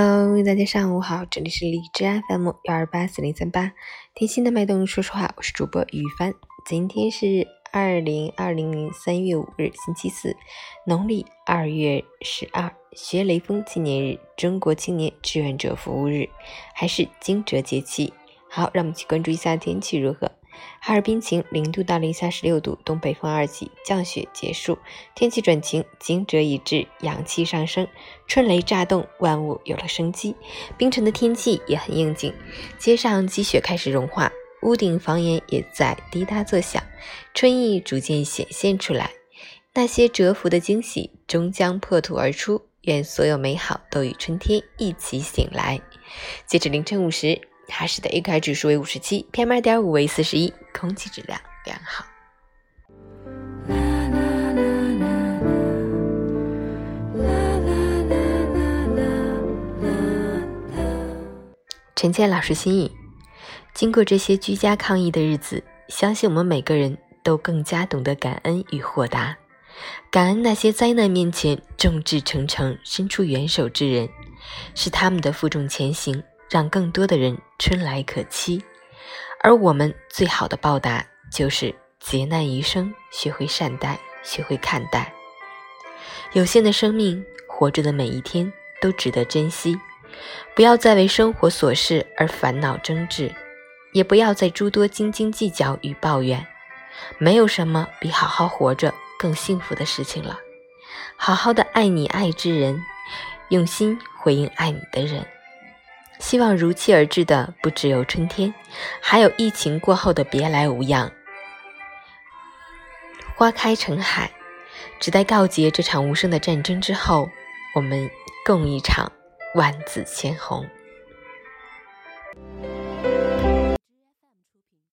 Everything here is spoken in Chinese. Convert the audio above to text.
Hello，大家上午好，这里是荔枝 FM 幺二八四零三八，听心的脉动，说实话，我是主播于帆。今天是二零二零年三月五日，星期四，农历二月十二，学雷锋纪念日，中国青年志愿者服务日，还是惊蛰节气。好，让我们去关注一下天气如何。哈尔滨晴，零度到零下十六度，东北风二级，降雪结束，天气转晴，惊蛰已至，阳气上升，春雷乍动，万物有了生机。冰城的天气也很应景，街上积雪开始融化，屋顶房檐也在滴答作响，春意逐渐显现出来。那些蛰伏的惊喜终将破土而出，愿所有美好都与春天一起醒来。截止凌晨五时。哈市的 AQI 指数为五十七，PM 二点五为四十一，空气质量良好。陈倩老师心语：经过这些居家抗疫的日子，相信我们每个人都更加懂得感恩与豁达，感恩那些灾难面前众志成城、伸出援手之人，是他们的负重前行。让更多的人春来可期，而我们最好的报答就是劫难余生，学会善待，学会看待有限的生命，活着的每一天都值得珍惜。不要再为生活琐事而烦恼争执，也不要再诸多斤斤计较与抱怨。没有什么比好好活着更幸福的事情了。好好的爱你爱之人，用心回应爱你的人。希望如期而至的不只有春天，还有疫情过后的别来无恙。花开成海，只待告捷这场无声的战争之后，我们共一场万紫千红。